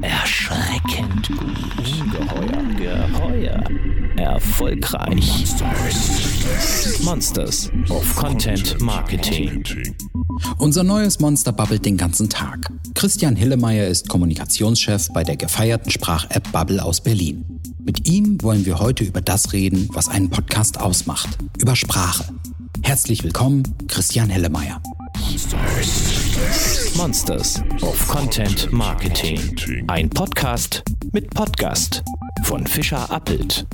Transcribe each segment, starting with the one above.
Erschreckend gut. Ungeheuer. Geheuer. Erfolgreich. Monsters of Content Marketing. Unser neues Monster babbelt den ganzen Tag. Christian Hillemeyer ist Kommunikationschef bei der gefeierten Sprach-App Bubble aus Berlin. Mit ihm wollen wir heute über das reden, was einen Podcast ausmacht. Über Sprache. Herzlich willkommen, Christian Hillemeyer. Monsters of Content Marketing. Ein Podcast mit Podcast von Fischer Appelt.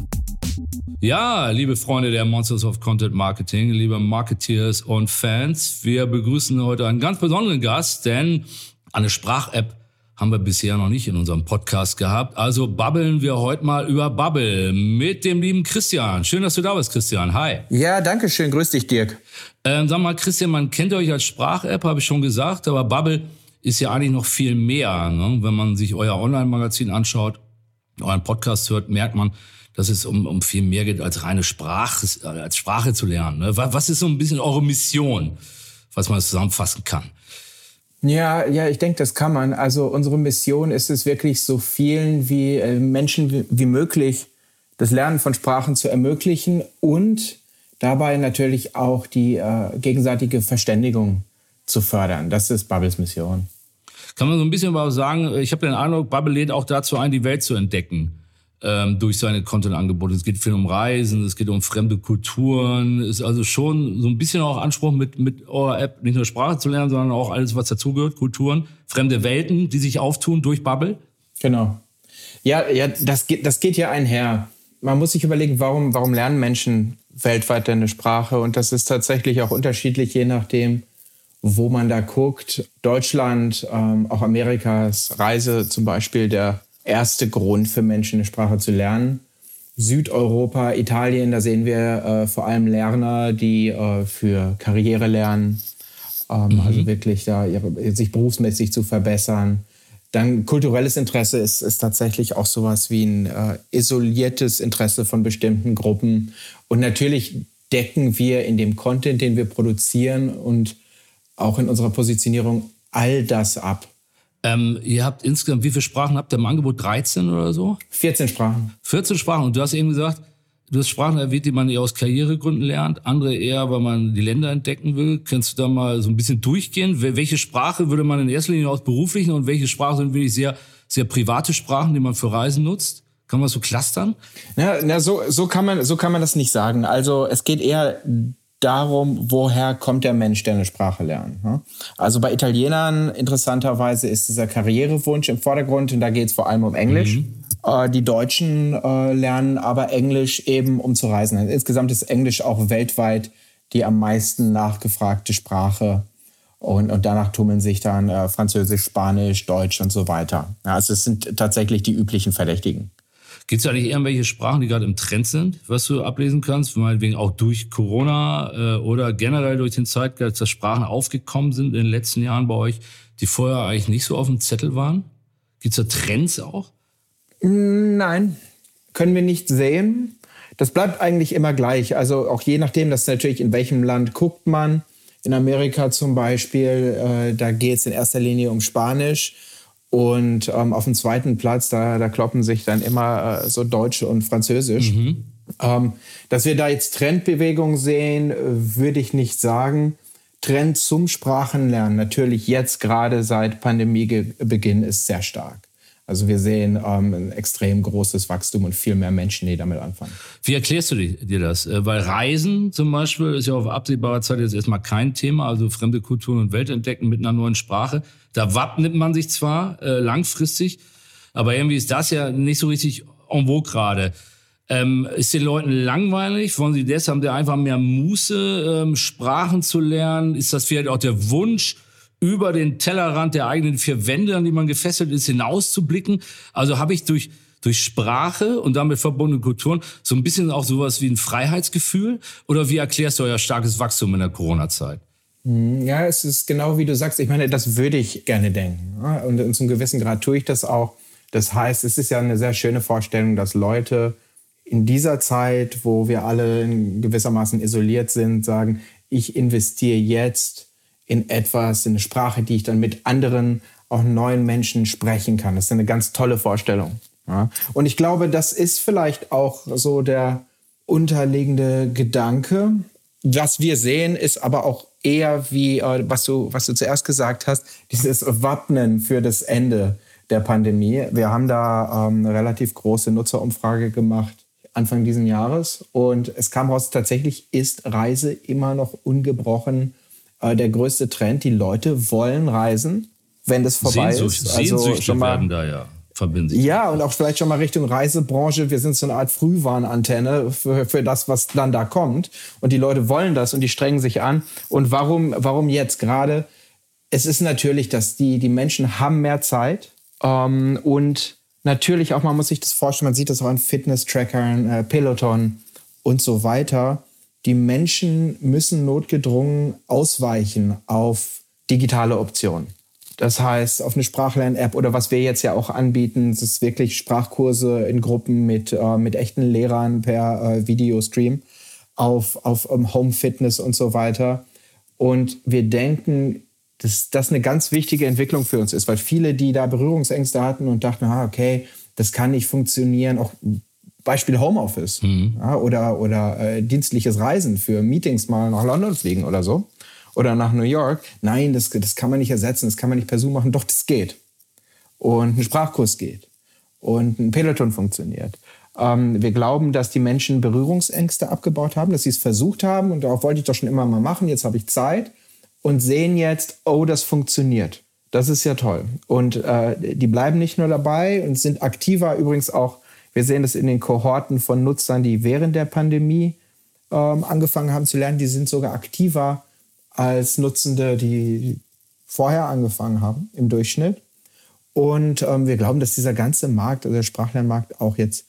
Ja, liebe Freunde der Monsters of Content Marketing, liebe Marketeers und Fans, wir begrüßen heute einen ganz besonderen Gast, denn eine Sprach-App haben wir bisher noch nicht in unserem Podcast gehabt. Also babbeln wir heute mal über Bubble mit dem lieben Christian. Schön, dass du da bist, Christian. Hi. Ja, danke schön. Grüß dich, Dirk. Ähm, sag mal, Christian, man kennt euch als Sprach-App, habe ich schon gesagt, aber Bubble ist ja eigentlich noch viel mehr. Ne? Wenn man sich euer Online-Magazin anschaut, euren Podcast hört, merkt man, dass es um, um viel mehr geht, als reine Sprache, als Sprache zu lernen. Ne? Was ist so ein bisschen eure Mission, was man zusammenfassen kann? Ja, ja, ich denke, das kann man. Also unsere Mission ist es wirklich, so vielen wie äh, Menschen wie, wie möglich das Lernen von Sprachen zu ermöglichen und dabei natürlich auch die äh, gegenseitige Verständigung zu fördern. Das ist Bubbles Mission. Kann man so ein bisschen was sagen? Ich habe den Eindruck, Bubble lädt auch dazu ein, die Welt zu entdecken ähm, durch seine Content-Angebote. Es geht viel um Reisen, es geht um fremde Kulturen. Ist also schon so ein bisschen auch Anspruch, mit, mit eurer App nicht nur Sprache zu lernen, sondern auch alles, was dazugehört, Kulturen, fremde Welten, die sich auftun durch Bubble. Genau. Ja, ja das, geht, das geht ja einher. Man muss sich überlegen, warum, warum lernen Menschen weltweit eine Sprache? Und das ist tatsächlich auch unterschiedlich, je nachdem, wo man da guckt. Deutschland, ähm, auch Amerikas Reise zum Beispiel der erste Grund für Menschen, eine Sprache zu lernen. Südeuropa, Italien, da sehen wir äh, vor allem Lerner, die äh, für Karriere lernen, ähm, mhm. also wirklich da ihre, sich berufsmäßig zu verbessern. Dann kulturelles Interesse ist, ist tatsächlich auch sowas wie ein äh, isoliertes Interesse von bestimmten Gruppen. Und natürlich decken wir in dem Content, den wir produzieren und auch in unserer Positionierung all das ab. Ähm, ihr habt insgesamt, wie viele Sprachen habt ihr im Angebot? 13 oder so? 14 Sprachen. 14 Sprachen. Und du hast eben gesagt, du hast Sprachen erwähnt, die man eher aus Karrieregründen lernt, andere eher, weil man die Länder entdecken will. Kannst du da mal so ein bisschen durchgehen? Welche Sprache würde man in erster Linie aus beruflichen und welche Sprachen sind wirklich sehr, sehr private Sprachen, die man für Reisen nutzt? Kann man so clustern? Ja, na, so, so, kann man, so kann man das nicht sagen. Also es geht eher darum, woher kommt der Mensch, der eine Sprache lernt. Ne? Also bei Italienern interessanterweise ist dieser Karrierewunsch im Vordergrund und da geht es vor allem um Englisch. Mhm. Äh, die Deutschen äh, lernen aber Englisch eben, um zu reisen. Insgesamt ist Englisch auch weltweit die am meisten nachgefragte Sprache. Und, und danach tummeln sich dann äh, Französisch, Spanisch, Deutsch und so weiter. Also es sind tatsächlich die üblichen Verdächtigen. Gibt es eigentlich irgendwelche Sprachen, die gerade im Trend sind, was du ablesen kannst? Meinetwegen auch durch Corona äh, oder generell durch den Zeitgeist, dass Sprachen aufgekommen sind in den letzten Jahren bei euch, die vorher eigentlich nicht so auf dem Zettel waren? Gibt es da Trends auch? Nein, können wir nicht sehen. Das bleibt eigentlich immer gleich. Also auch je nachdem, dass natürlich in welchem Land guckt man. In Amerika zum Beispiel, äh, da geht es in erster Linie um Spanisch. Und ähm, auf dem zweiten Platz, da, da kloppen sich dann immer äh, so Deutsch und Französisch. Mhm. Ähm, dass wir da jetzt Trendbewegung sehen, würde ich nicht sagen. Trend zum Sprachenlernen, natürlich jetzt gerade seit Pandemiebeginn, ist sehr stark. Also wir sehen ähm, ein extrem großes Wachstum und viel mehr Menschen, die damit anfangen. Wie erklärst du dir das? Äh, weil Reisen zum Beispiel ist ja auf absehbarer Zeit jetzt erstmal kein Thema, also fremde Kulturen und Welt entdecken mit einer neuen Sprache. Da wappnet man sich zwar äh, langfristig, aber irgendwie ist das ja nicht so richtig en vogue gerade. Ähm, ist den Leuten langweilig? Wollen sie deshalb einfach mehr Muße, ähm, Sprachen zu lernen? Ist das vielleicht auch der Wunsch, über den Tellerrand der eigenen vier Wände, an die man gefesselt ist, hinauszublicken. Also habe ich durch durch Sprache und damit verbundene Kulturen so ein bisschen auch sowas wie ein Freiheitsgefühl? Oder wie erklärst du euer starkes Wachstum in der Corona-Zeit? Hm, ja, es ist genau wie du sagst. Ich meine, das würde ich gerne denken. Und zum gewissen Grad tue ich das auch. Das heißt, es ist ja eine sehr schöne Vorstellung, dass Leute in dieser Zeit, wo wir alle gewissermaßen isoliert sind, sagen, ich investiere jetzt in etwas, in eine Sprache, die ich dann mit anderen auch neuen Menschen sprechen kann. Das ist eine ganz tolle Vorstellung. Ja? Und ich glaube, das ist vielleicht auch so der unterliegende Gedanke. Was wir sehen, ist aber auch eher wie, äh, was, du, was du zuerst gesagt hast, dieses Wappnen für das Ende der Pandemie. Wir haben da ähm, eine relativ große Nutzerumfrage gemacht Anfang dieses Jahres und es kam raus, tatsächlich ist Reise immer noch ungebrochen äh, der größte Trend. Die Leute wollen reisen, wenn das vorbei Sehnsucht, ist. Also Sehnsüchte schon mal, werden da ja verbinden sich. Ja, und auch vielleicht schon mal Richtung Reisebranche. Wir sind so eine Art Frühwarnantenne für, für das, was dann da kommt. Und die Leute wollen das und die strengen sich an. Und warum, warum jetzt gerade? Es ist natürlich, dass die, die Menschen haben mehr Zeit ähm, und natürlich auch, man muss sich das vorstellen, man sieht das auch an Fitness-Trackern, äh, Peloton und so weiter. Die Menschen müssen notgedrungen ausweichen auf digitale Optionen. Das heißt, auf eine Sprachlern-App oder was wir jetzt ja auch anbieten, das ist wirklich Sprachkurse in Gruppen mit, äh, mit echten Lehrern per äh, Videostream auf, auf um Home Fitness und so weiter. Und wir denken, dass das eine ganz wichtige Entwicklung für uns ist, weil viele, die da Berührungsängste hatten und dachten, ah, okay, das kann nicht funktionieren, auch Beispiel Homeoffice mhm. ja, oder, oder äh, dienstliches Reisen für Meetings mal nach London fliegen oder so oder nach New York. Nein, das, das kann man nicht ersetzen, das kann man nicht per Zoom machen. Doch, das geht. Und ein Sprachkurs geht. Und ein Peloton funktioniert. Ähm, wir glauben, dass die Menschen Berührungsängste abgebaut haben, dass sie es versucht haben und darauf wollte ich doch schon immer mal machen. Jetzt habe ich Zeit und sehen jetzt, oh, das funktioniert. Das ist ja toll. Und äh, die bleiben nicht nur dabei und sind aktiver. Übrigens auch, wir sehen das in den Kohorten von Nutzern, die während der Pandemie ähm, angefangen haben zu lernen. Die sind sogar aktiver als Nutzende, die vorher angefangen haben im Durchschnitt. Und ähm, wir glauben, dass dieser ganze Markt, also der Sprachlernmarkt, auch jetzt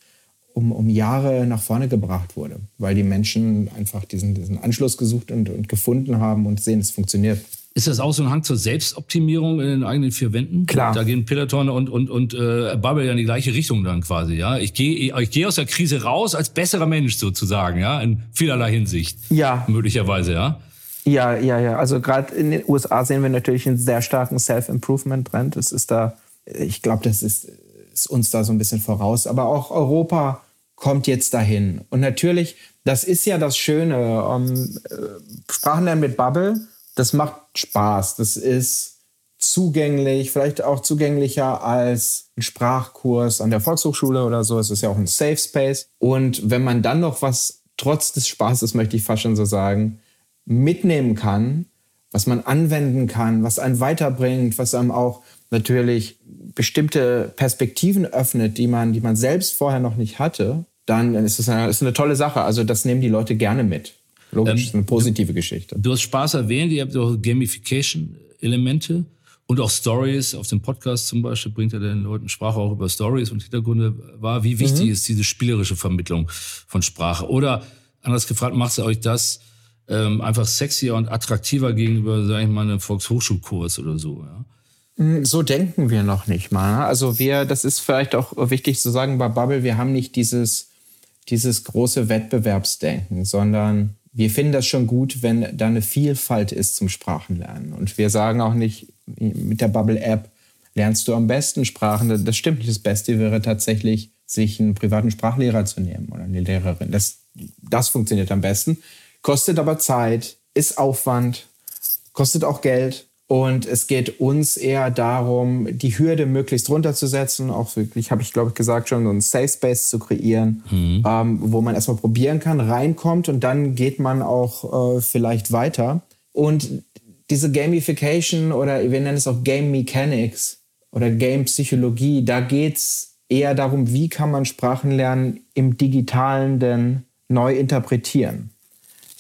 um, um Jahre nach vorne gebracht wurde, weil die Menschen einfach diesen, diesen Anschluss gesucht und, und gefunden haben und sehen, es funktioniert. Ist das auch so ein Hang zur Selbstoptimierung in den eigenen vier Wänden? Klar. Da gehen Peloton und, und, und äh, Bubble ja in die gleiche Richtung dann quasi, ja. Ich gehe ich geh aus der Krise raus als besserer Mensch sozusagen, ja, in vielerlei Hinsicht. Ja. Möglicherweise, ja. Ja, ja, ja. Also gerade in den USA sehen wir natürlich einen sehr starken Self-Improvement-Trend. Es ist da, ich glaube, das ist, ist uns da so ein bisschen voraus. Aber auch Europa kommt jetzt dahin. Und natürlich, das ist ja das Schöne. Um, ähm, äh, Sprachenlernen mit Bubble, das macht Spaß. Das ist zugänglich, vielleicht auch zugänglicher als ein Sprachkurs an der Volkshochschule oder so. Es ist ja auch ein Safe Space. Und wenn man dann noch was, trotz des Spaßes, möchte ich fast schon so sagen, mitnehmen kann, was man anwenden kann, was einen weiterbringt, was einem auch natürlich bestimmte Perspektiven öffnet, die man, die man selbst vorher noch nicht hatte, dann ist es eine, eine tolle Sache. Also das nehmen die Leute gerne mit. Logisch, ähm, ist eine positive Geschichte. Du hast Spaß erwähnt, ihr habt auch Gamification-Elemente und auch Stories. Auf dem Podcast zum Beispiel bringt er den Leuten Sprache auch über Stories und Hintergründe wahr. Wie wichtig mhm. ist diese spielerische Vermittlung von Sprache? Oder anders gefragt, macht ihr euch das ähm, einfach sexier und attraktiver gegenüber, sage ich mal, einem Volkshochschulkurs oder so. Ja? Mm, so denken wir noch nicht mal. Ne? Also wir, das ist vielleicht auch wichtig zu sagen bei Bubble, wir haben nicht dieses, dieses große Wettbewerbsdenken, sondern wir finden das schon gut, wenn da eine Vielfalt ist zum Sprachenlernen. Und wir sagen auch nicht, mit der Bubble-App lernst du am besten Sprachen. Das stimmt nicht. Das Beste wäre tatsächlich, sich einen privaten Sprachlehrer zu nehmen oder eine Lehrerin. Das, das funktioniert am besten kostet aber Zeit, ist Aufwand, kostet auch Geld. Und es geht uns eher darum, die Hürde möglichst runterzusetzen, auch wirklich, habe ich glaube ich gesagt schon, so einen Safe Space zu kreieren, mhm. ähm, wo man erstmal probieren kann, reinkommt und dann geht man auch äh, vielleicht weiter. Und diese Gamification oder wir nennen es auch Game Mechanics oder Game Psychologie, da geht es eher darum, wie kann man Sprachenlernen im digitalen denn neu interpretieren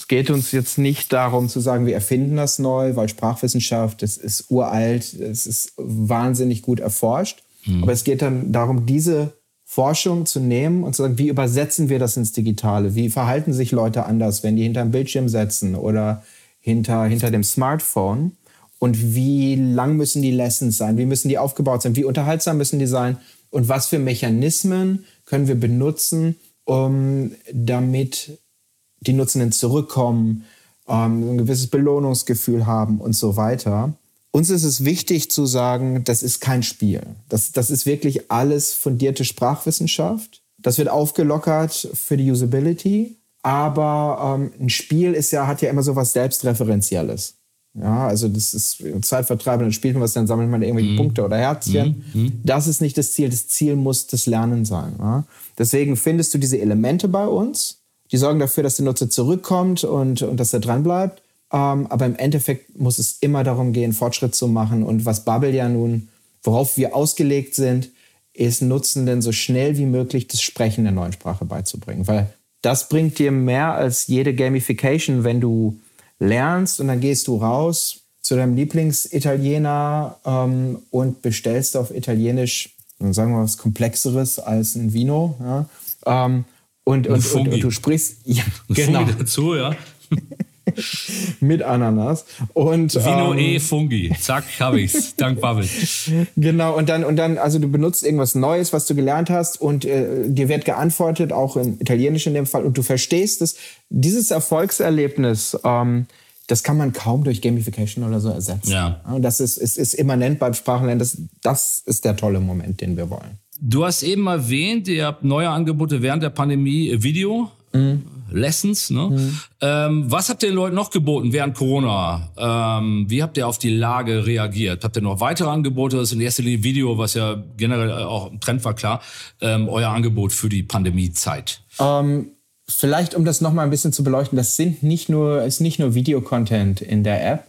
geht uns jetzt nicht darum zu sagen, wir erfinden das neu, weil Sprachwissenschaft, das ist uralt, es ist wahnsinnig gut erforscht. Mhm. Aber es geht dann darum, diese Forschung zu nehmen und zu sagen, wie übersetzen wir das ins Digitale? Wie verhalten sich Leute anders, wenn die hinter dem Bildschirm setzen oder hinter, hinter dem Smartphone? Und wie lang müssen die Lessons sein? Wie müssen die aufgebaut sein? Wie unterhaltsam müssen die sein? Und was für Mechanismen können wir benutzen, um damit die Nutzenden zurückkommen, ähm, ein gewisses Belohnungsgefühl haben und so weiter. uns ist es wichtig zu sagen, das ist kein Spiel. Das, das ist wirklich alles fundierte Sprachwissenschaft. Das wird aufgelockert für die Usability. Aber ähm, ein Spiel ist ja, hat ja immer so was Selbstreferenzielles. Ja, also das ist Zeitvertreib, dann spielt man was, dann sammelt man irgendwelche mhm. Punkte oder Herzchen. Mhm. mhm. Das ist nicht das Ziel. Das Ziel muss das Lernen sein. Ja? Deswegen findest du diese Elemente bei uns. Die sorgen dafür, dass der Nutzer zurückkommt und, und dass er dran bleibt. Ähm, aber im Endeffekt muss es immer darum gehen, Fortschritt zu machen. Und was Bubble ja nun, worauf wir ausgelegt sind, ist Nutzenden so schnell wie möglich das Sprechen der neuen Sprache beizubringen. Weil das bringt dir mehr als jede Gamification, wenn du lernst und dann gehst du raus zu deinem Lieblingsitaliener ähm, und bestellst auf Italienisch, sagen wir was Komplexeres als ein Vino. Ja? Ähm, und, und, und, und, du sprichst ja, genau. dazu, ja. mit Ananas. Und, Vino ähm, e Fungi. Zack, hab ich's. Dank Bubble. Genau, und dann, und dann, also du benutzt irgendwas Neues, was du gelernt hast, und äh, dir wird geantwortet, auch in Italienisch in dem Fall, und du verstehst es. Dieses Erfolgserlebnis, ähm, das kann man kaum durch Gamification oder so ersetzen. Ja. Und das ist, ist, ist immanent beim Sprachenlernen. Das, das ist der tolle Moment, den wir wollen. Du hast eben erwähnt, ihr habt neue Angebote während der Pandemie, Video. Mhm. Lessons. Ne? Mhm. Ähm, was habt ihr den Leuten noch geboten während Corona? Ähm, wie habt ihr auf die Lage reagiert? Habt ihr noch weitere Angebote? Das ist in erster Linie Video, was ja generell auch ein Trend war, klar. Ähm, euer Angebot für die Pandemiezeit. Ähm, vielleicht, um das nochmal ein bisschen zu beleuchten, das sind nicht nur, ist nicht nur Videocontent in der App.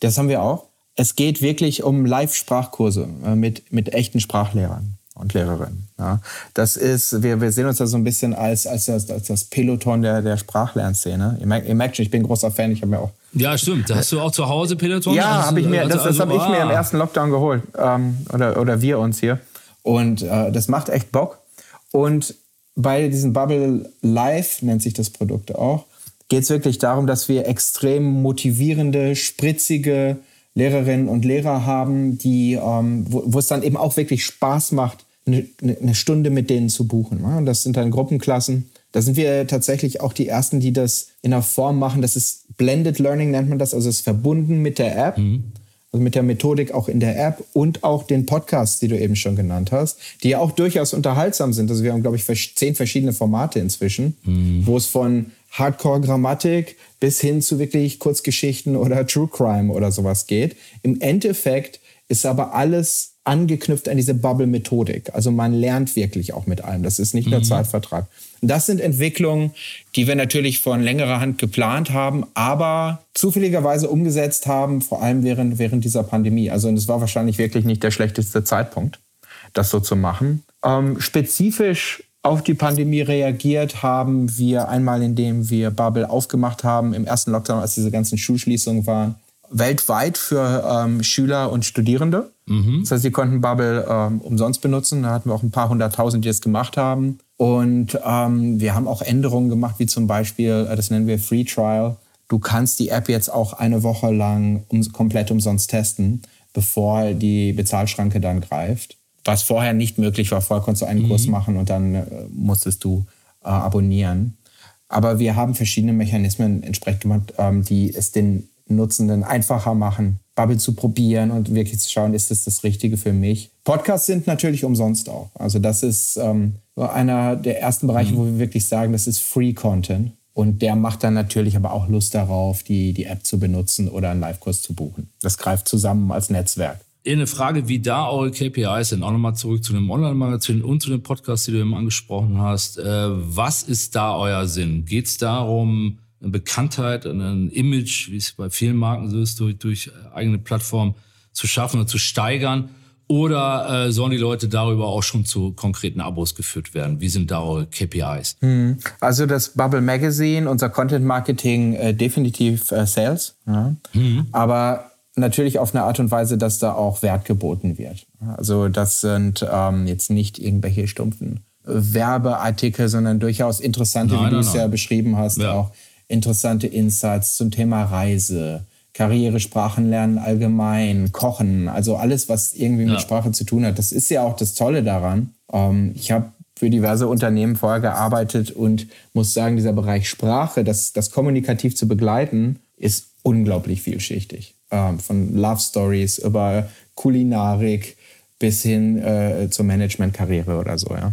Das haben wir auch. Es geht wirklich um Live-Sprachkurse äh, mit, mit echten Sprachlehrern und Lehrerinnen. Ja. Das ist, wir, wir sehen uns da so ein bisschen als, als, das, als das Peloton der, der Sprachlernszene. Ihr merkt, ihr merkt schon, ich bin ein großer Fan, ich habe mir auch. Ja, stimmt. Hast du auch zu Hause Peloton? Ja, habe ich mir, also, das, das habe ich mir im ah. ersten Lockdown geholt. Ähm, oder, oder wir uns hier. Und äh, das macht echt Bock. Und bei diesem Bubble Live, nennt sich das Produkt auch, geht es wirklich darum, dass wir extrem motivierende, spritzige Lehrerinnen und Lehrer haben, die, ähm, wo es dann eben auch wirklich Spaß macht, eine, eine Stunde mit denen zu buchen. Und das sind dann Gruppenklassen. Da sind wir tatsächlich auch die Ersten, die das in einer Form machen. Das ist Blended Learning, nennt man das. Also es ist verbunden mit der App. Mhm. Also mit der Methodik auch in der App und auch den Podcasts, die du eben schon genannt hast, die ja auch durchaus unterhaltsam sind. Also wir haben, glaube ich, zehn verschiedene Formate inzwischen, mhm. wo es von Hardcore-Grammatik bis hin zu wirklich Kurzgeschichten oder True Crime oder sowas geht. Im Endeffekt ist aber alles angeknüpft an diese Bubble-Methodik. Also man lernt wirklich auch mit allem. Das ist nicht nur mhm. Zeitvertrag. Das sind Entwicklungen, die wir natürlich von längerer Hand geplant haben, aber zufälligerweise umgesetzt haben, vor allem während, während dieser Pandemie. Also es war wahrscheinlich wirklich nicht der schlechteste Zeitpunkt, das so zu machen. Ähm, spezifisch auf die Pandemie reagiert haben wir einmal, indem wir Bubble aufgemacht haben im ersten Lockdown, als diese ganzen Schulschließungen waren weltweit für ähm, Schüler und Studierende. Mhm. Das heißt, sie konnten Bubble ähm, umsonst benutzen. Da hatten wir auch ein paar hunderttausend, die es gemacht haben. Und ähm, wir haben auch Änderungen gemacht, wie zum Beispiel, äh, das nennen wir Free Trial. Du kannst die App jetzt auch eine Woche lang um, komplett umsonst testen, bevor die Bezahlschranke dann greift. Was vorher nicht möglich war. Vorher konntest du einen mhm. Kurs machen und dann äh, musstest du äh, abonnieren. Aber wir haben verschiedene Mechanismen entsprechend gemacht, ähm, die es den Nutzenden einfacher machen, Bubble zu probieren und wirklich zu schauen, ist das das Richtige für mich. Podcasts sind natürlich umsonst auch. Also das ist ähm, einer der ersten Bereiche, mhm. wo wir wirklich sagen, das ist Free Content. Und der macht dann natürlich aber auch Lust darauf, die, die App zu benutzen oder einen Live-Kurs zu buchen. Das greift zusammen als Netzwerk. Eine Frage, wie da eure KPIs sind, auch nochmal zurück zu dem Online-Magazin und zu dem Podcast, den du eben angesprochen hast. Äh, was ist da euer Sinn? Geht es darum, eine Bekanntheit, ein Image, wie es bei vielen Marken so ist, durch, durch eigene Plattformen zu schaffen und zu steigern? Oder äh, sollen die Leute darüber auch schon zu konkreten Abos geführt werden? Wie sind da eure KPIs? Hm. Also das Bubble Magazine, unser Content Marketing, äh, definitiv äh, Sales. Ja. Mhm. Aber natürlich auf eine Art und Weise, dass da auch Wert geboten wird. Also das sind ähm, jetzt nicht irgendwelche stumpfen Werbeartikel, sondern durchaus interessante, nein, wie du es ja beschrieben hast, ja. auch interessante Insights zum Thema Reise, Karriere, Sprachenlernen allgemein, Kochen, also alles, was irgendwie ja. mit Sprache zu tun hat. Das ist ja auch das Tolle daran. Ähm, ich habe für diverse Unternehmen vorher gearbeitet und muss sagen, dieser Bereich Sprache, das, das kommunikativ zu begleiten, ist unglaublich vielschichtig. äh, von Love Stories über Kulinarik bis hin äh, zur Managementkarriere oder so, ja.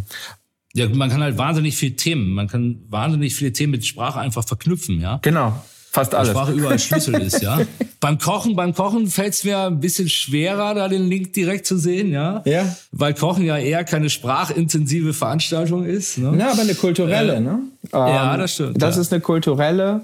Ja, man kann halt wahnsinnig viele Themen, man kann wahnsinnig viele Themen mit Sprache einfach verknüpfen, ja. Genau. Fast alles. Sprache überall Schlüssel ist, ja. beim Kochen, beim Kochen fällt es mir ein bisschen schwerer, da den Link direkt zu sehen, ja. Ja. Weil Kochen ja eher keine sprachintensive Veranstaltung ist. Ne? Na, aber eine kulturelle, äh, ne? ja, ähm, das stimmt. Das ja. ist eine kulturelle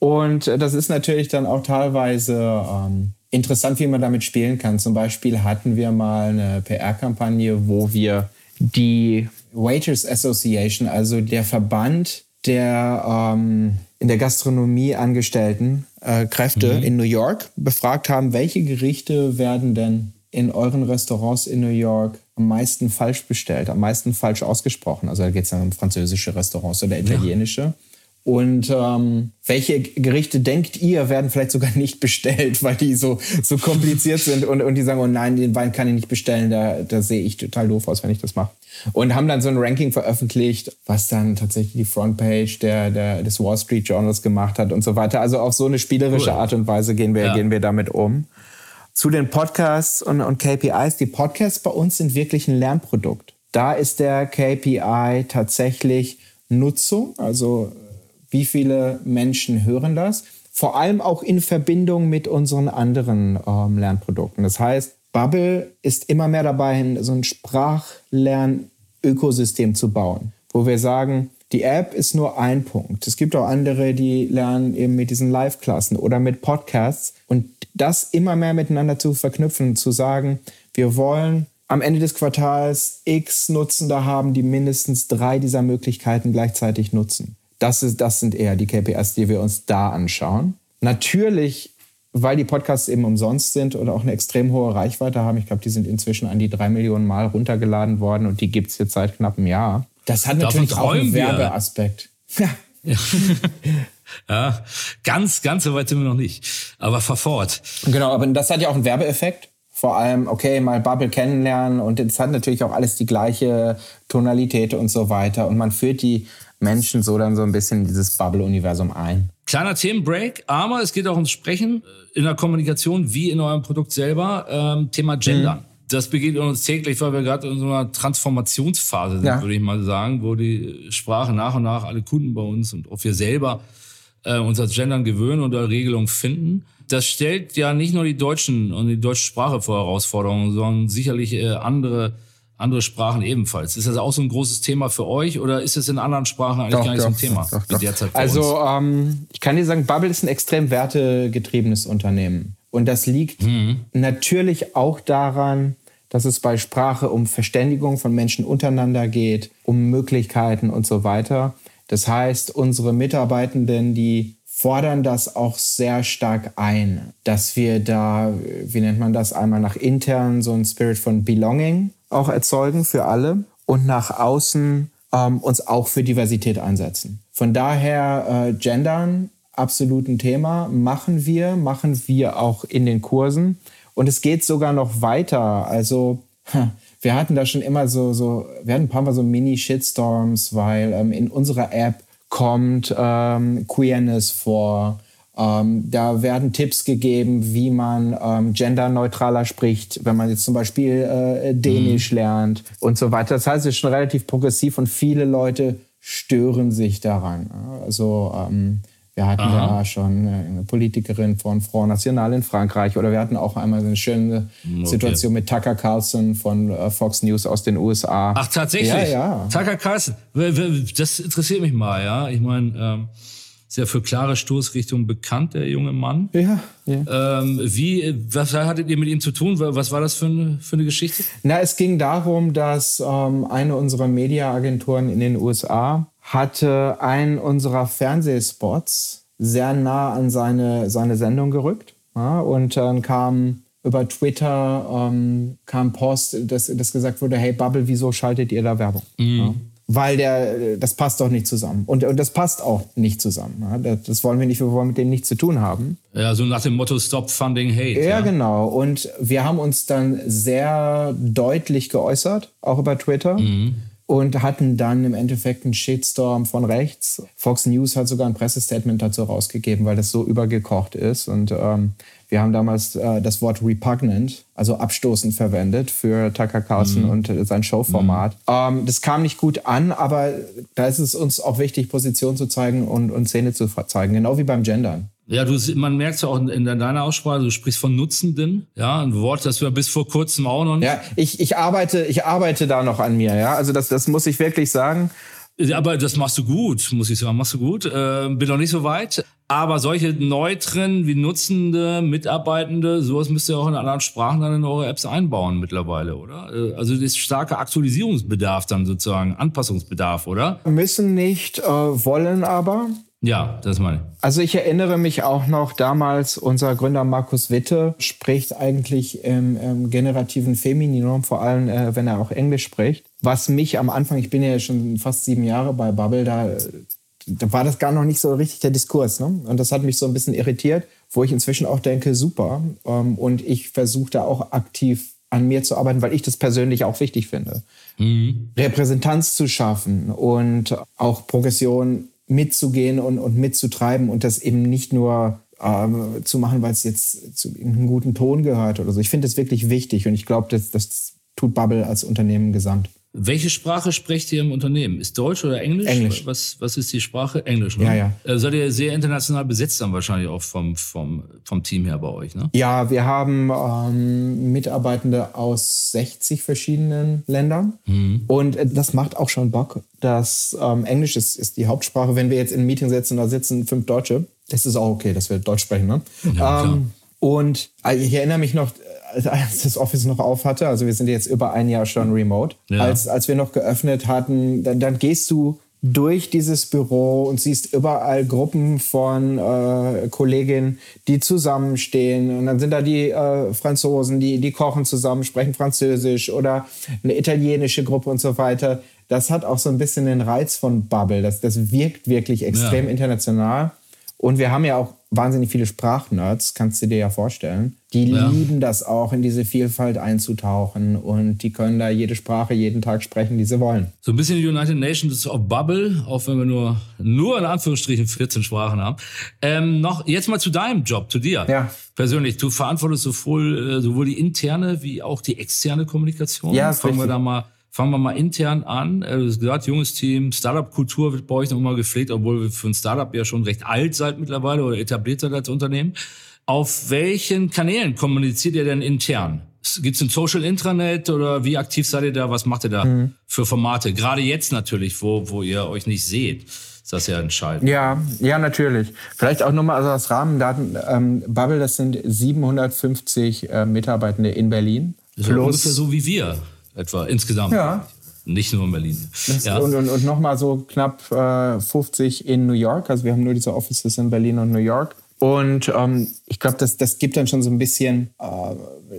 und das ist natürlich dann auch teilweise ähm, interessant, wie man damit spielen kann. Zum Beispiel hatten wir mal eine PR-Kampagne, wo wir die Waiters Association, also der Verband der ähm, in der Gastronomie angestellten äh, Kräfte mhm. in New York befragt haben, welche Gerichte werden denn in euren Restaurants in New York am meisten falsch bestellt, am meisten falsch ausgesprochen. Also da geht es dann um französische Restaurants oder italienische. Ja. Und ähm, welche Gerichte denkt ihr, werden vielleicht sogar nicht bestellt, weil die so, so kompliziert sind und, und die sagen, oh nein, den Wein kann ich nicht bestellen, da, da sehe ich total doof aus, wenn ich das mache. Und haben dann so ein Ranking veröffentlicht, was dann tatsächlich die Frontpage der, der, des Wall Street Journals gemacht hat und so weiter. Also auf so eine spielerische cool. Art und Weise gehen wir, ja. gehen wir damit um. Zu den Podcasts und, und KPIs. Die Podcasts bei uns sind wirklich ein Lernprodukt. Da ist der KPI tatsächlich Nutzung, also wie viele Menschen hören das. Vor allem auch in Verbindung mit unseren anderen ähm, Lernprodukten. Das heißt, Bubble ist immer mehr dabei, so ein Sprachlern-Ökosystem zu bauen, wo wir sagen, die App ist nur ein Punkt. Es gibt auch andere, die lernen eben mit diesen Live-Klassen oder mit Podcasts und das immer mehr miteinander zu verknüpfen, zu sagen, wir wollen am Ende des Quartals X Nutzende haben, die mindestens drei dieser Möglichkeiten gleichzeitig nutzen. Das, ist, das sind eher die KPIs, die wir uns da anschauen. Natürlich, weil die Podcasts eben umsonst sind oder auch eine extrem hohe Reichweite haben. Ich glaube, die sind inzwischen an die drei Millionen Mal runtergeladen worden und die gibt es jetzt seit knapp einem Jahr. Das hat natürlich auch einen Werbeaspekt. Ja. ja. ja, ganz, ganz so weit sind wir noch nicht. Aber fahr fort. Genau, aber das hat ja auch einen Werbeeffekt vor allem, okay, mal Bubble kennenlernen und es hat natürlich auch alles die gleiche Tonalität und so weiter. Und man führt die Menschen so dann so ein bisschen in dieses Bubble-Universum ein. Kleiner Themenbreak, aber es geht auch ums Sprechen in der Kommunikation wie in eurem Produkt selber. Ähm, Thema Gender. Mhm. Das begegnet uns täglich, weil wir gerade in so einer Transformationsphase sind, ja. würde ich mal sagen, wo die Sprache nach und nach alle Kunden bei uns und auch wir selber äh, uns als Gendern gewöhnen und Regelungen finden. Das stellt ja nicht nur die Deutschen und die deutsche Sprache vor Herausforderungen, sondern sicherlich äh, andere andere Sprachen ebenfalls. Ist das auch so ein großes Thema für euch oder ist es in anderen Sprachen eigentlich doch, gar nicht doch, so ein Thema doch, doch, derzeit Also ähm, ich kann dir sagen, Bubble ist ein extrem wertegetriebenes Unternehmen. Und das liegt mhm. natürlich auch daran, dass es bei Sprache um Verständigung von Menschen untereinander geht, um Möglichkeiten und so weiter. Das heißt, unsere Mitarbeitenden, die fordern das auch sehr stark ein, dass wir da, wie nennt man das, einmal nach intern so ein Spirit von Belonging auch erzeugen für alle und nach außen ähm, uns auch für Diversität einsetzen. Von daher äh, Gendern absolut ein Thema, machen wir, machen wir auch in den Kursen und es geht sogar noch weiter. Also wir hatten da schon immer so, so wir hatten ein paar Mal so Mini-Shitstorms, weil ähm, in unserer App kommt ähm, Queerness vor ähm, da werden Tipps gegeben, wie man ähm, genderneutraler spricht, wenn man jetzt zum Beispiel äh, Dänisch mhm. lernt und so weiter. Das heißt, es ist schon relativ progressiv und viele Leute stören sich daran. Also ähm, wir hatten Aha. da schon eine Politikerin von Front National in Frankreich oder wir hatten auch einmal eine schöne okay. Situation mit Tucker Carlson von äh, Fox News aus den USA. Ach, tatsächlich? Ja, ja. Tucker Carlson, das interessiert mich mal, ja. Ich meine, ähm, ist ja für klare Stoßrichtungen bekannt, der junge Mann. Ja. ja. Ähm, wie, was hattet ihr mit ihm zu tun? Was war das für eine, für eine Geschichte? Na, es ging darum, dass ähm, eine unserer Mediaagenturen in den USA hatte einen unserer Fernsehspots sehr nah an seine, seine Sendung gerückt. Ja, und dann kam über Twitter ähm, kam Post, dass, dass gesagt wurde, hey Bubble, wieso schaltet ihr da Werbung? Mhm. Weil der, das passt doch nicht zusammen. Und, und das passt auch nicht zusammen. Das, das wollen wir nicht, wir wollen mit denen nichts zu tun haben. Ja, so nach dem Motto Stop Funding Hate. Ja, ja, genau. Und wir haben uns dann sehr deutlich geäußert, auch über Twitter. Mhm. und hatten dann im Endeffekt einen Shitstorm von rechts. Fox News hat sogar ein Pressestatement dazu rausgegeben, weil das so übergekocht ist. Und ähm, wir haben damals äh, das Wort repugnant, also abstoßend verwendet für Tucker Carlson mhm. und sein Showformat. Mhm. Ähm, das kam nicht gut an, aber da ist es uns auch wichtig, Position zu zeigen und, und Szene zu zeigen, genau wie beim Gendern. Ja, du, man merkt es ja auch in deiner Aussprache, du sprichst von Nutzenden, ja, ein Wort, das wir bis vor kurzem auch noch nicht. Ja, ich, ich, arbeite, ich arbeite da noch an mir, ja. Also das, das muss ich wirklich sagen. Aber das machst du gut, muss ich sagen, machst du gut. Äh, bin noch nicht so weit. Aber solche Neutren wie Nutzende, Mitarbeitende, sowas müsst ihr auch in anderen Sprachen dann in eure Apps einbauen mittlerweile, oder? Äh, also das ist starker Aktualisierungsbedarf dann sozusagen, Anpassungsbedarf, oder? Müssen nicht, äh, wollen aber. Ja, das meine ich. Also ich erinnere mich auch noch damals, unser Gründer Markus Witte spricht eigentlich im, im generativen Femininum, vor allem äh, wenn er auch Englisch spricht. Was mich am Anfang, ich bin ja schon fast sieben Jahre bei Bubble, da, da war das gar noch nicht so richtig der Diskurs. Ne? Und das hat mich so ein bisschen irritiert, wo ich inzwischen auch denke, super. Ähm, und ich versuche da auch aktiv an mir zu arbeiten, weil ich das persönlich auch wichtig finde. Mhm. Repräsentanz zu schaffen und auch Progression mitzugehen und, und mitzutreiben und das eben nicht nur äh, zu machen, weil es jetzt zu einem guten Ton gehört oder so. Ich finde das wirklich wichtig und ich glaube, das, das tut Bubble als Unternehmen gesamt. Welche Sprache sprecht ihr im Unternehmen? Ist Deutsch oder Englisch? Englisch. Was, was ist die Sprache? Englisch, ne? Ja, ja. Äh, seid ihr sehr international besetzt dann wahrscheinlich auch vom, vom, vom Team her bei euch, ne? Ja, wir haben ähm, Mitarbeitende aus 60 verschiedenen Ländern. Mhm. Und äh, das macht auch schon Bock. Das ähm, Englisch ist, ist die Hauptsprache. Wenn wir jetzt in ein Meeting sitzen, da sitzen fünf Deutsche. Das ist auch okay, dass wir Deutsch sprechen, ne? Ja, ähm, und also ich erinnere mich noch, als das Office noch auf hatte, also wir sind jetzt über ein Jahr schon remote, ja. als, als wir noch geöffnet hatten, dann, dann gehst du durch dieses Büro und siehst überall Gruppen von äh, Kolleginnen, die zusammenstehen. Und dann sind da die äh, Franzosen, die, die kochen zusammen, sprechen Französisch oder eine italienische Gruppe und so weiter. Das hat auch so ein bisschen den Reiz von Bubble. Das, das wirkt wirklich extrem ja. international. Und wir haben ja auch wahnsinnig viele Sprachnerds, kannst du dir ja vorstellen. Die ja. lieben das auch, in diese Vielfalt einzutauchen und die können da jede Sprache jeden Tag sprechen, die sie wollen. So ein bisschen die United Nations of Bubble, auch wenn wir nur, nur in Anführungsstrichen 14 Sprachen haben. Ähm, noch jetzt mal zu deinem Job, zu dir. Ja. Persönlich, du verantwortest sowohl, äh, sowohl die interne wie auch die externe Kommunikation. Ja, Fangen wir da mal Fangen wir mal intern an. Äh, du hast gesagt, junges Team, Startup-Kultur wird bei euch noch immer gepflegt, obwohl wir für ein Startup ja schon recht alt seid mittlerweile oder etabliert seid als Unternehmen. Auf welchen Kanälen kommuniziert ihr denn intern? Gibt es ein Social Intranet oder wie aktiv seid ihr da? Was macht ihr da mhm. für Formate? Gerade jetzt natürlich, wo, wo ihr euch nicht seht. Ist das ja entscheidend. Ja, ja, natürlich. Vielleicht auch nochmal also als Rahmendaten. Ähm, Bubble, das sind 750 äh, Mitarbeitende in Berlin. Das ist ungefähr so wie wir etwa insgesamt. Ja. Nicht nur in Berlin. Ja. Und, und, und nochmal so knapp äh, 50 in New York. Also wir haben nur diese Offices in Berlin und New York. Und ähm, ich glaube, das, das gibt dann schon so ein bisschen äh,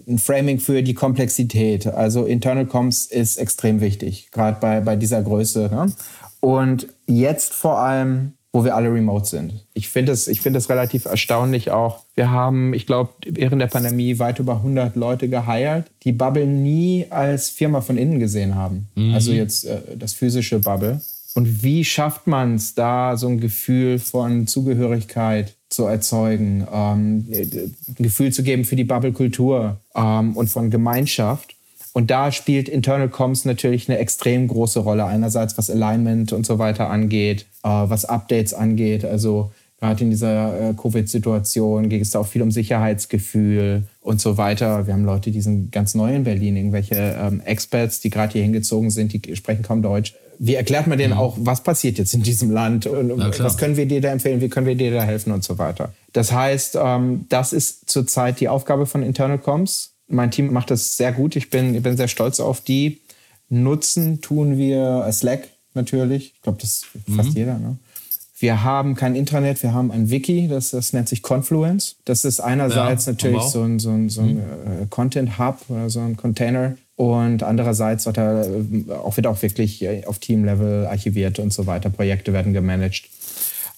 ein Framing für die Komplexität. Also Internal Comms ist extrem wichtig, gerade bei, bei dieser Größe. Ne? Und jetzt vor allem wo wir alle remote sind. Ich finde es ich finde relativ erstaunlich auch. Wir haben, ich glaube, während der Pandemie weit über 100 Leute geheiert, die Bubble nie als Firma von innen gesehen haben. Mhm. Also jetzt äh, das physische Bubble. Und wie schafft man es da, so ein Gefühl von Zugehörigkeit zu erzeugen, ähm, ein Gefühl zu geben für die Bubble-Kultur ähm, und von Gemeinschaft? Und da spielt Internal Comms natürlich eine extrem große Rolle. Einerseits was Alignment und so weiter angeht, äh, was Updates angeht. Also gerade in dieser äh, Covid-Situation ging es da auch viel um Sicherheitsgefühl und so weiter. Wir haben Leute, die sind ganz neu in Berlin, irgendwelche ähm, Experts, die gerade hier hingezogen sind, die sprechen kaum Deutsch. Wie erklärt man denen mhm. auch, was passiert jetzt in diesem Land und was können wir dir da empfehlen, wie können wir dir da helfen und so weiter. Das heißt, ähm, das ist zurzeit die Aufgabe von Internal Comms mein Team macht das sehr gut. Ich bin, ich bin sehr stolz auf die. Nutzen tun wir Slack natürlich. Ich glaube, das mhm. fast jeder. Ne? Wir haben kein Intranet, wir haben ein Wiki, das, das nennt sich Confluence. Das ist einerseits ja, natürlich so ein, so ein, so ein mhm. Äh, Content Hub oder so ein Container. Und andererseits wird, er, auch, wird auch wirklich auf Team-Level archiviert und so weiter. Projekte werden gemanagt.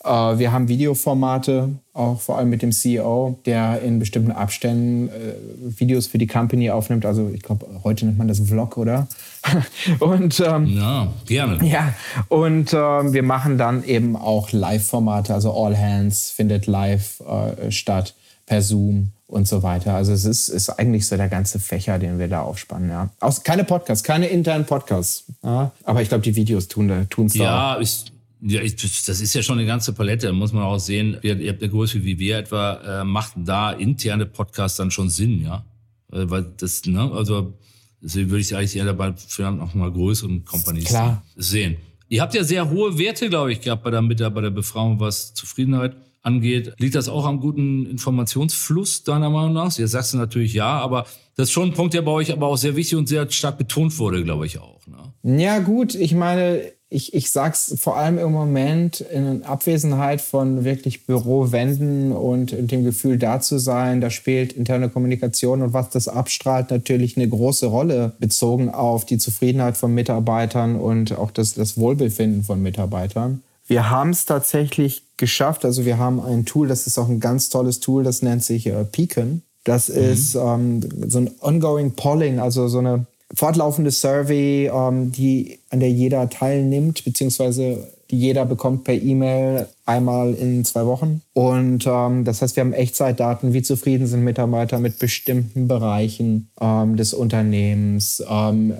Äh, wir haben Videoformate, auch vor allem mit dem CEO, der in bestimmten Abständen äh, Videos für die Company aufnimmt. Also ich glaube, heute nennt man das Vlog, oder? und ähm, ja, gerne. Ja, und ähm, wir machen dann eben auch Live-Formate, also All Hands findet live äh, statt per Zoom und so weiter. Also es ist, ist eigentlich so der ganze Fächer, den wir da aufspannen. Ja. Aus, keine Podcasts, keine internen Podcasts. Ja. Aber ich glaube, die Videos tun es da. Ja, ich, ja, das ist ja schon eine ganze Palette, muss man auch sehen. Ihr, ihr habt eine Größe wie wir etwa, äh, macht da interne Podcasts dann schon Sinn, ja? Äh, weil das, ne, also deswegen würde ich eigentlich eher dabei für noch mal größeren Companies Klar. sehen. Ihr habt ja sehr hohe Werte, glaube ich, gehabt bei der Mitarbeiterbefragung, was Zufriedenheit angeht. Liegt das auch am guten Informationsfluss deiner Meinung nach? Jetzt sagst du natürlich ja, aber das ist schon ein Punkt, der bei euch aber auch sehr wichtig und sehr stark betont wurde, glaube ich auch. Ne? Ja gut, ich meine, ich, ich sag's vor allem im Moment in Abwesenheit von wirklich Bürowänden und dem Gefühl da zu sein, da spielt interne Kommunikation und was das abstrahlt natürlich eine große Rolle bezogen auf die Zufriedenheit von Mitarbeitern und auch das, das Wohlbefinden von Mitarbeitern. Wir haben es tatsächlich geschafft, also wir haben ein Tool, das ist auch ein ganz tolles Tool, das nennt sich äh, Beacon. Das mhm. ist ähm, so ein ongoing Polling, also so eine fortlaufende Survey, ähm, die, an der jeder teilnimmt, beziehungsweise die jeder bekommt per E-Mail einmal in zwei Wochen. Und ähm, das heißt, wir haben Echtzeitdaten, wie zufrieden sind Mitarbeiter mit bestimmten Bereichen ähm, des Unternehmens, ähm,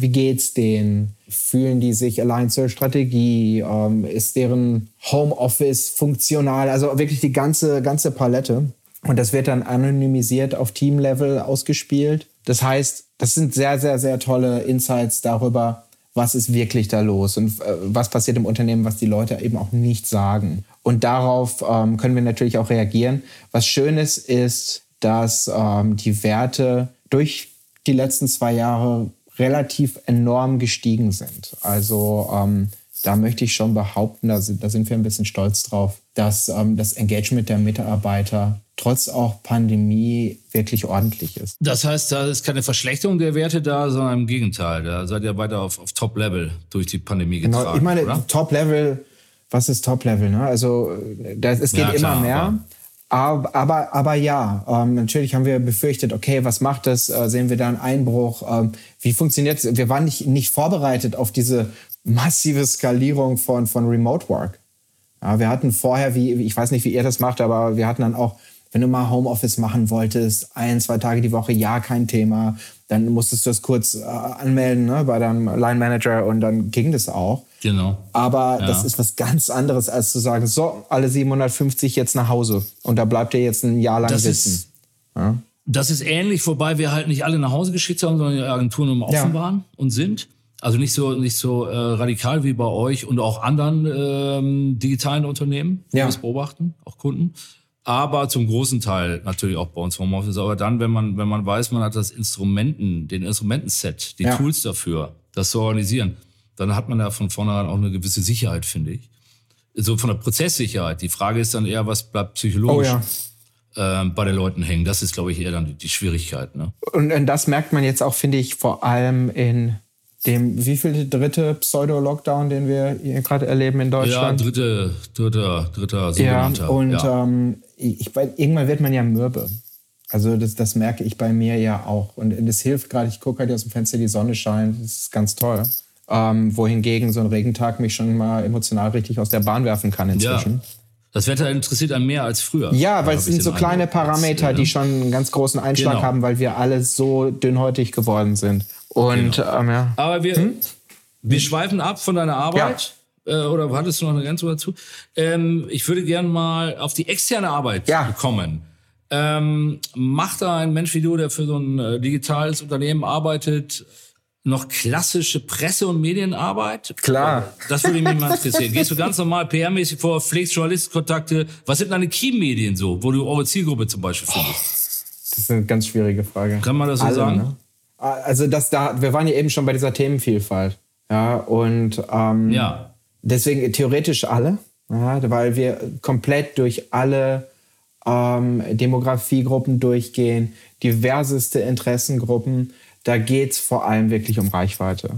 wie geht's denen? Fühlen die sich allein zur Strategie? Ähm, ist deren Homeoffice funktional? Also wirklich die ganze, ganze Palette. Und das wird dann anonymisiert auf Teamlevel ausgespielt. Das heißt, das sind sehr, sehr, sehr tolle Insights darüber, was ist wirklich da los und äh, was passiert im Unternehmen, was die Leute eben auch nicht sagen. Und darauf ähm, können wir natürlich auch reagieren. Was Schönes ist, dass ähm, die Werte durch die letzten zwei Jahre relativ enorm gestiegen sind. Also ähm, da möchte ich schon behaupten, da sind, da sind wir ein bisschen stolz drauf, dass ähm, das Engagement der Mitarbeiter trotz auch Pandemie wirklich ordentlich ist. Das heißt, da ist keine Verschlechterung der Werte da, sondern im Gegenteil. Da seid ihr weiter auf, auf Top-Level durch die Pandemie getragen. Genau, ich meine, Top-Level, was ist Top-Level? Ne? Also das, es geht ja, klar, immer mehr. Aber, aber, aber ja, ähm, natürlich haben wir befürchtet, okay, was macht das? Äh, sehen wir da einen Einbruch? Ähm, wie funktioniert es? Wir waren nicht, nicht vorbereitet auf diese massive Skalierung von, von Remote Work. Ja, wir hatten vorher, wie, ich weiß nicht, wie ihr das macht, aber wir hatten dann auch, wenn du mal Homeoffice machen wolltest, ein, zwei Tage die Woche, ja, kein Thema. Dann musstest du das kurz äh, anmelden ne, bei deinem Line Manager und dann ging das auch. Genau. Aber ja. das ist was ganz anderes, als zu sagen, so, alle 750 jetzt nach Hause und da bleibt ihr jetzt ein Jahr lang das sitzen. Ist, ja? Das ist ähnlich, wobei wir halt nicht alle nach Hause geschickt haben, sondern die Agenturen immer offen ja. waren und sind. Also nicht so nicht so äh, radikal wie bei euch und auch anderen ähm, digitalen Unternehmen, die ja. das beobachten, auch Kunden. Aber zum großen Teil natürlich auch bei uns Homeoffice. Aber dann, wenn man wenn man weiß, man hat das Instrumenten, den Instrumentenset, die ja. Tools dafür, das zu organisieren, dann hat man da von vornherein auch eine gewisse Sicherheit, finde ich. So von der Prozesssicherheit. Die Frage ist dann eher, was bleibt psychologisch oh ja. äh, bei den Leuten hängen. Das ist, glaube ich, eher dann die, die Schwierigkeit. Ne? Und, und das merkt man jetzt auch, finde ich, vor allem in dem wie viel dritte Pseudo-Lockdown, den wir hier gerade erleben in Deutschland? Ja, dritte, dritter, dritter sogenannter. Ja, und ja. Ähm, ich, irgendwann wird man ja mürbe. Also das, das merke ich bei mir ja auch. Und das hilft gerade, ich gucke halt aus dem Fenster, die Sonne scheint, das ist ganz toll. Ähm, wohingegen so ein Regentag mich schon mal emotional richtig aus der Bahn werfen kann inzwischen. Ja. Das Wetter interessiert einen mehr als früher. Ja, weil es sind so kleine Parameter, als, die schon einen ganz großen Einschlag genau. haben, weil wir alle so dünnhäutig geworden sind. Und genau. ähm, ja. Aber wir, hm? wir schweifen ab von deiner Arbeit. Ja. Äh, oder hattest du noch eine Grenze dazu? Ähm, ich würde gerne mal auf die externe Arbeit ja. kommen. Ähm, macht da ein Mensch wie du, der für so ein äh, digitales Unternehmen arbeitet, noch klassische Presse- und Medienarbeit? Klar. Das würde mich mal interessieren. Gehst du ganz normal PR-mäßig vor, pflegst Journalistenkontakte? Was sind deine Key-Medien so, wo du eure Zielgruppe zum Beispiel findest? Das ist eine ganz schwierige Frage. Kann man das so Alle, sagen? Ne? Also das da, wir waren ja eben schon bei dieser Themenvielfalt. Ja, und ähm, ja. deswegen theoretisch alle, ja, weil wir komplett durch alle ähm, Demografiegruppen durchgehen, diverseste Interessengruppen. Da geht es vor allem wirklich um Reichweite.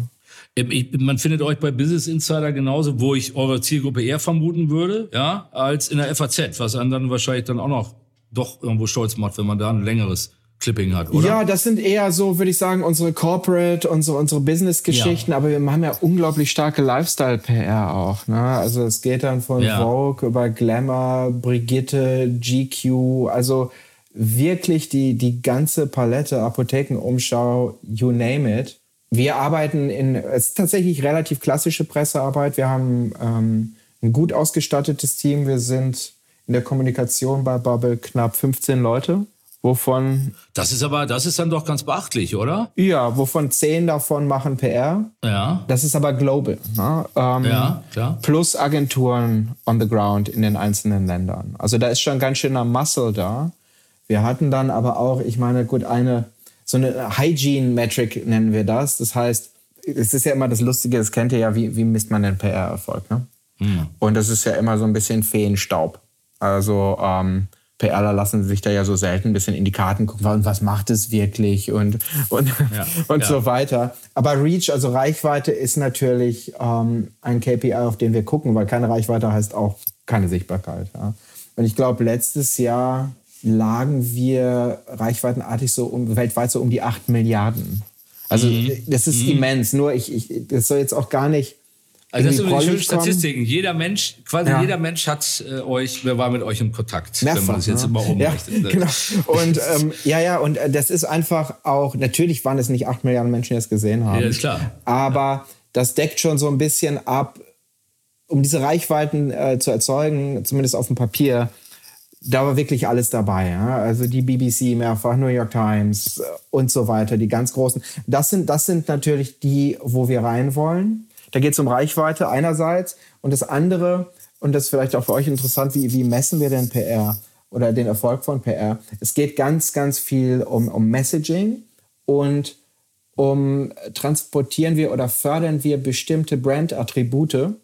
Ich, man findet euch bei Business Insider genauso, wo ich eure Zielgruppe eher vermuten würde, ja, als in der FAZ, was einen dann wahrscheinlich dann auch noch doch irgendwo stolz macht, wenn man da ein längeres Clipping hat, oder? Ja, das sind eher so, würde ich sagen, unsere Corporate, unsere, unsere Business-Geschichten, ja. aber wir haben ja unglaublich starke Lifestyle-PR auch. Ne? Also es geht dann von ja. Vogue über Glamour, Brigitte, GQ, also wirklich die, die ganze Palette, Apothekenumschau, you name it. Wir arbeiten in, es ist tatsächlich relativ klassische Pressearbeit. Wir haben ähm, ein gut ausgestattetes Team. Wir sind in der Kommunikation bei Bubble knapp 15 Leute. Wovon. Das ist aber, das ist dann doch ganz beachtlich, oder? Ja, wovon zehn davon machen PR. Ja. Das ist aber global. Ne? Ähm, ja, klar. Plus Agenturen on the ground in den einzelnen Ländern. Also da ist schon ganz schöner Muscle da. Wir hatten dann aber auch, ich meine, gut, eine, so eine Hygiene-Metric nennen wir das. Das heißt, es ist ja immer das Lustige, das kennt ihr ja, wie, wie misst man den PR-Erfolg, ne? Hm. Und das ist ja immer so ein bisschen Feenstaub. Also, ähm, PRler lassen sich da ja so selten ein bisschen in die Karten gucken, und was macht es wirklich und, und, ja, und ja. so weiter. Aber Reach, also Reichweite, ist natürlich ähm, ein KPI, auf den wir gucken, weil keine Reichweite heißt auch keine Sichtbarkeit. Ja. Und ich glaube, letztes Jahr lagen wir reichweitenartig so um, weltweit so um die 8 Milliarden. Also mhm. das ist mhm. immens. Nur ich, ich, das soll jetzt auch gar nicht also das sind die schönen Statistiken. Jeder Mensch, quasi ja. jeder Mensch hat äh, euch, wer war mit euch in Kontakt, Mehrfach, wenn man das jetzt ne? immer umrechnet. Ja, genau. Und ähm, ja, ja, und äh, das ist einfach auch, natürlich waren es nicht acht Milliarden Menschen, die es gesehen haben. Ja, ist klar. Aber ja. das deckt schon so ein bisschen ab, um diese Reichweiten äh, zu erzeugen, zumindest auf dem Papier, da war wirklich alles dabei. Ja? Also die BBC mehrfach, New York Times äh, und so weiter, die ganz großen. Das sind, das sind natürlich die, wo wir rein wollen. Da geht es um Reichweite einerseits und das andere, und das ist vielleicht auch für euch interessant, wie, wie messen wir denn PR oder den Erfolg von PR? Es geht ganz, ganz viel um, um Messaging und um transportieren wir oder fördern wir bestimmte Brand-Attribute,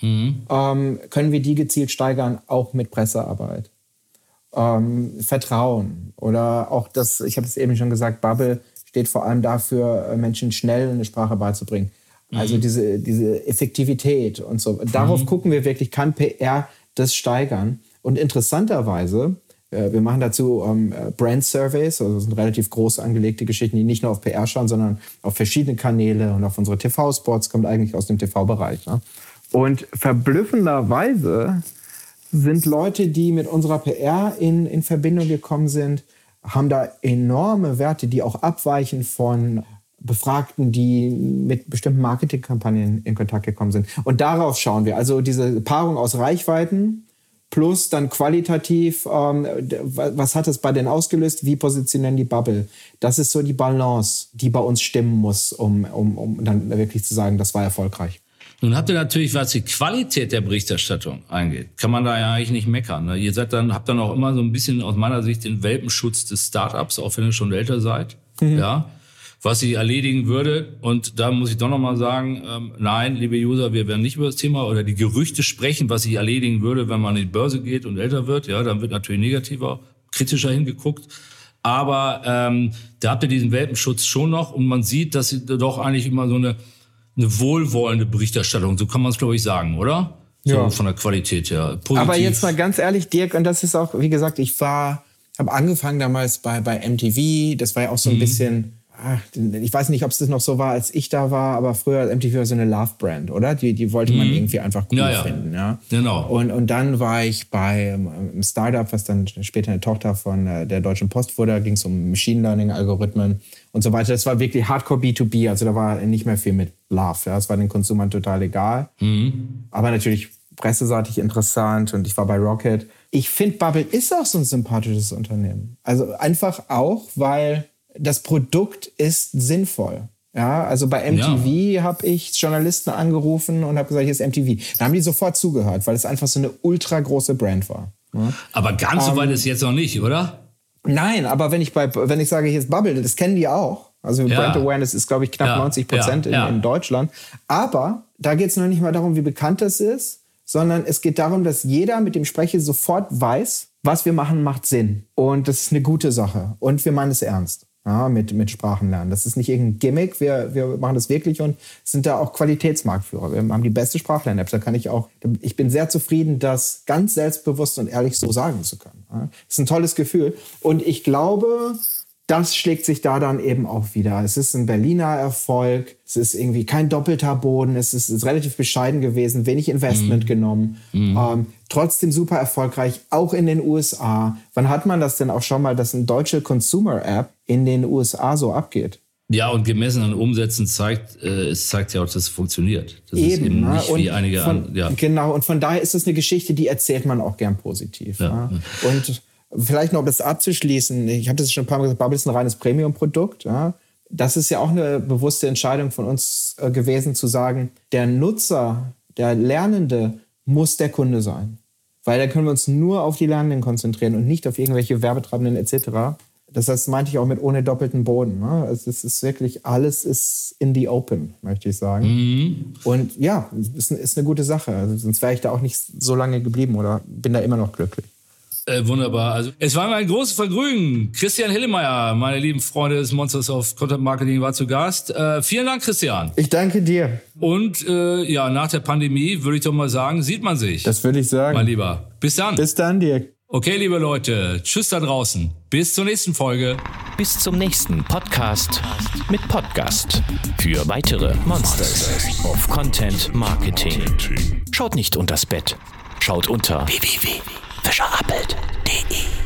mhm. ähm, können wir die gezielt steigern, auch mit Pressearbeit. Ähm, Vertrauen oder auch das, ich habe es eben schon gesagt, Bubble steht vor allem dafür, Menschen schnell eine Sprache beizubringen. Also mhm. diese, diese Effektivität und so. Darauf mhm. gucken wir wirklich, kann PR das steigern? Und interessanterweise, äh, wir machen dazu ähm, Brand Surveys, also das sind relativ groß angelegte Geschichten, die nicht nur auf PR schauen, sondern auf verschiedene Kanäle und auf unsere TV-Spots, kommt eigentlich aus dem TV-Bereich. Ne? Und verblüffenderweise sind Leute, die mit unserer PR in, in Verbindung gekommen sind, haben da enorme Werte, die auch abweichen von Befragten, die mit bestimmten Marketingkampagnen in Kontakt gekommen sind. Und darauf schauen wir. Also diese Paarung aus Reichweiten plus dann qualitativ, ähm, was hat es bei denen ausgelöst, wie positionieren die Bubble. Das ist so die Balance, die bei uns stimmen muss, um, um, um dann wirklich zu sagen, das war erfolgreich. Nun habt ihr natürlich, was die Qualität der Berichterstattung angeht, kann man da ja eigentlich nicht meckern. Ne? Ihr seid dann, habt dann auch immer so ein bisschen aus meiner Sicht den Welpenschutz des Startups, auch wenn ihr schon älter seid. Mhm. Ja was ich erledigen würde. Und da muss ich doch nochmal sagen, ähm, nein, liebe User, wir werden nicht über das Thema oder die Gerüchte sprechen, was ich erledigen würde, wenn man an die Börse geht und älter wird. Ja, dann wird natürlich negativer, kritischer hingeguckt. Aber ähm, da habt ihr diesen Welpenschutz schon noch und man sieht, dass sie doch eigentlich immer so eine, eine wohlwollende Berichterstattung, so kann man es, glaube ich, sagen, oder? So ja. von der Qualität her. Positiv. Aber jetzt mal ganz ehrlich, Dirk, und das ist auch, wie gesagt, ich war, habe angefangen damals bei, bei MTV, das war ja auch so ein mhm. bisschen ich weiß nicht, ob es das noch so war, als ich da war, aber früher MTV war so eine Love-Brand, oder? Die, die wollte man mhm. irgendwie einfach cool ja, ja. finden. Ja? Genau. Und, und dann war ich bei einem Startup, was dann später eine Tochter von äh, der Deutschen Post wurde. Da ging es um Machine Learning-Algorithmen und so weiter. Das war wirklich Hardcore B2B, also da war nicht mehr viel mit Love. Ja? Das war den Konsumern total egal. Mhm. Aber natürlich presseseitig interessant und ich war bei Rocket. Ich finde, Bubble ist auch so ein sympathisches Unternehmen. Also einfach auch, weil das Produkt ist sinnvoll. Ja, also bei MTV ja. habe ich Journalisten angerufen und habe gesagt, hier ist MTV. Da haben die sofort zugehört, weil es einfach so eine ultra große Brand war. Ja. Aber ganz so weit ähm, ist jetzt noch nicht, oder? Nein, aber wenn ich bei, wenn ich sage, hier ist Bubble, das kennen die auch. Also ja. Brand Awareness ist, glaube ich, knapp 90 Prozent in, in, Deutschland. Aber da geht es noch nicht mal darum, wie bekannt das ist, sondern es geht darum, dass jeder, mit dem spreche, sofort weiß, was wir machen, macht Sinn. Und das ist eine gute Sache. Und wir meinen es ernst. Ja, mit, mit Sprachenlernen. Das ist nicht irgendein Gimmick. Wir, wir machen das wirklich und sind da auch Qualitätsmarktführer. Wir haben die beste Sprachlern-App. Da kann ich auch, ich bin sehr zufrieden, das ganz selbstbewusst und ehrlich so sagen zu können. Ja. Das ist ein tolles Gefühl. Und ich glaube, das schlägt sich da dann eben auch wieder. Es ist ein Berliner Erfolg. Es ist irgendwie kein doppelter Boden. Es ist, ist relativ bescheiden gewesen, wenig Investment mhm. genommen. Mhm. Ähm, trotzdem super erfolgreich, auch in den USA. Wann hat man das denn auch schon mal, dass eine deutsche Consumer-App in den USA so abgeht? Ja, und gemessen an Umsätzen zeigt, äh, es zeigt ja auch, dass es funktioniert. Das eben, ist eben ne? nicht wie einige von, an, ja. Genau, und von daher ist es eine Geschichte, die erzählt man auch gern positiv. Ja. Ne? Und Vielleicht noch, um das abzuschließen, ich habe das schon ein paar Mal gesagt, Bubble ist ein reines Premium-Produkt. Ja. Das ist ja auch eine bewusste Entscheidung von uns äh, gewesen, zu sagen, der Nutzer, der Lernende muss der Kunde sein. Weil da können wir uns nur auf die Lernenden konzentrieren und nicht auf irgendwelche Werbetreibenden etc. Das heißt, meinte ich auch mit ohne doppelten Boden. Ne? Also es ist wirklich, alles ist in the open, möchte ich sagen. Mhm. Und ja, ist, ist eine gute Sache. Also sonst wäre ich da auch nicht so lange geblieben oder bin da immer noch glücklich. Äh, wunderbar. Also es war mir ein großes Vergnügen. Christian Hillemeyer, meine lieben Freunde des Monsters of Content Marketing, war zu Gast. Äh, vielen Dank, Christian. Ich danke dir. Und äh, ja, nach der Pandemie würde ich doch mal sagen, sieht man sich. Das würde ich sagen. Mein Lieber. Bis dann. Bis dann, Dirk. Okay, liebe Leute, tschüss da draußen. Bis zur nächsten Folge. Bis zum nächsten Podcast mit Podcast. Für weitere Monsters of Content Marketing. Schaut nicht unters Bett schaut unter www.fischerappelt.de.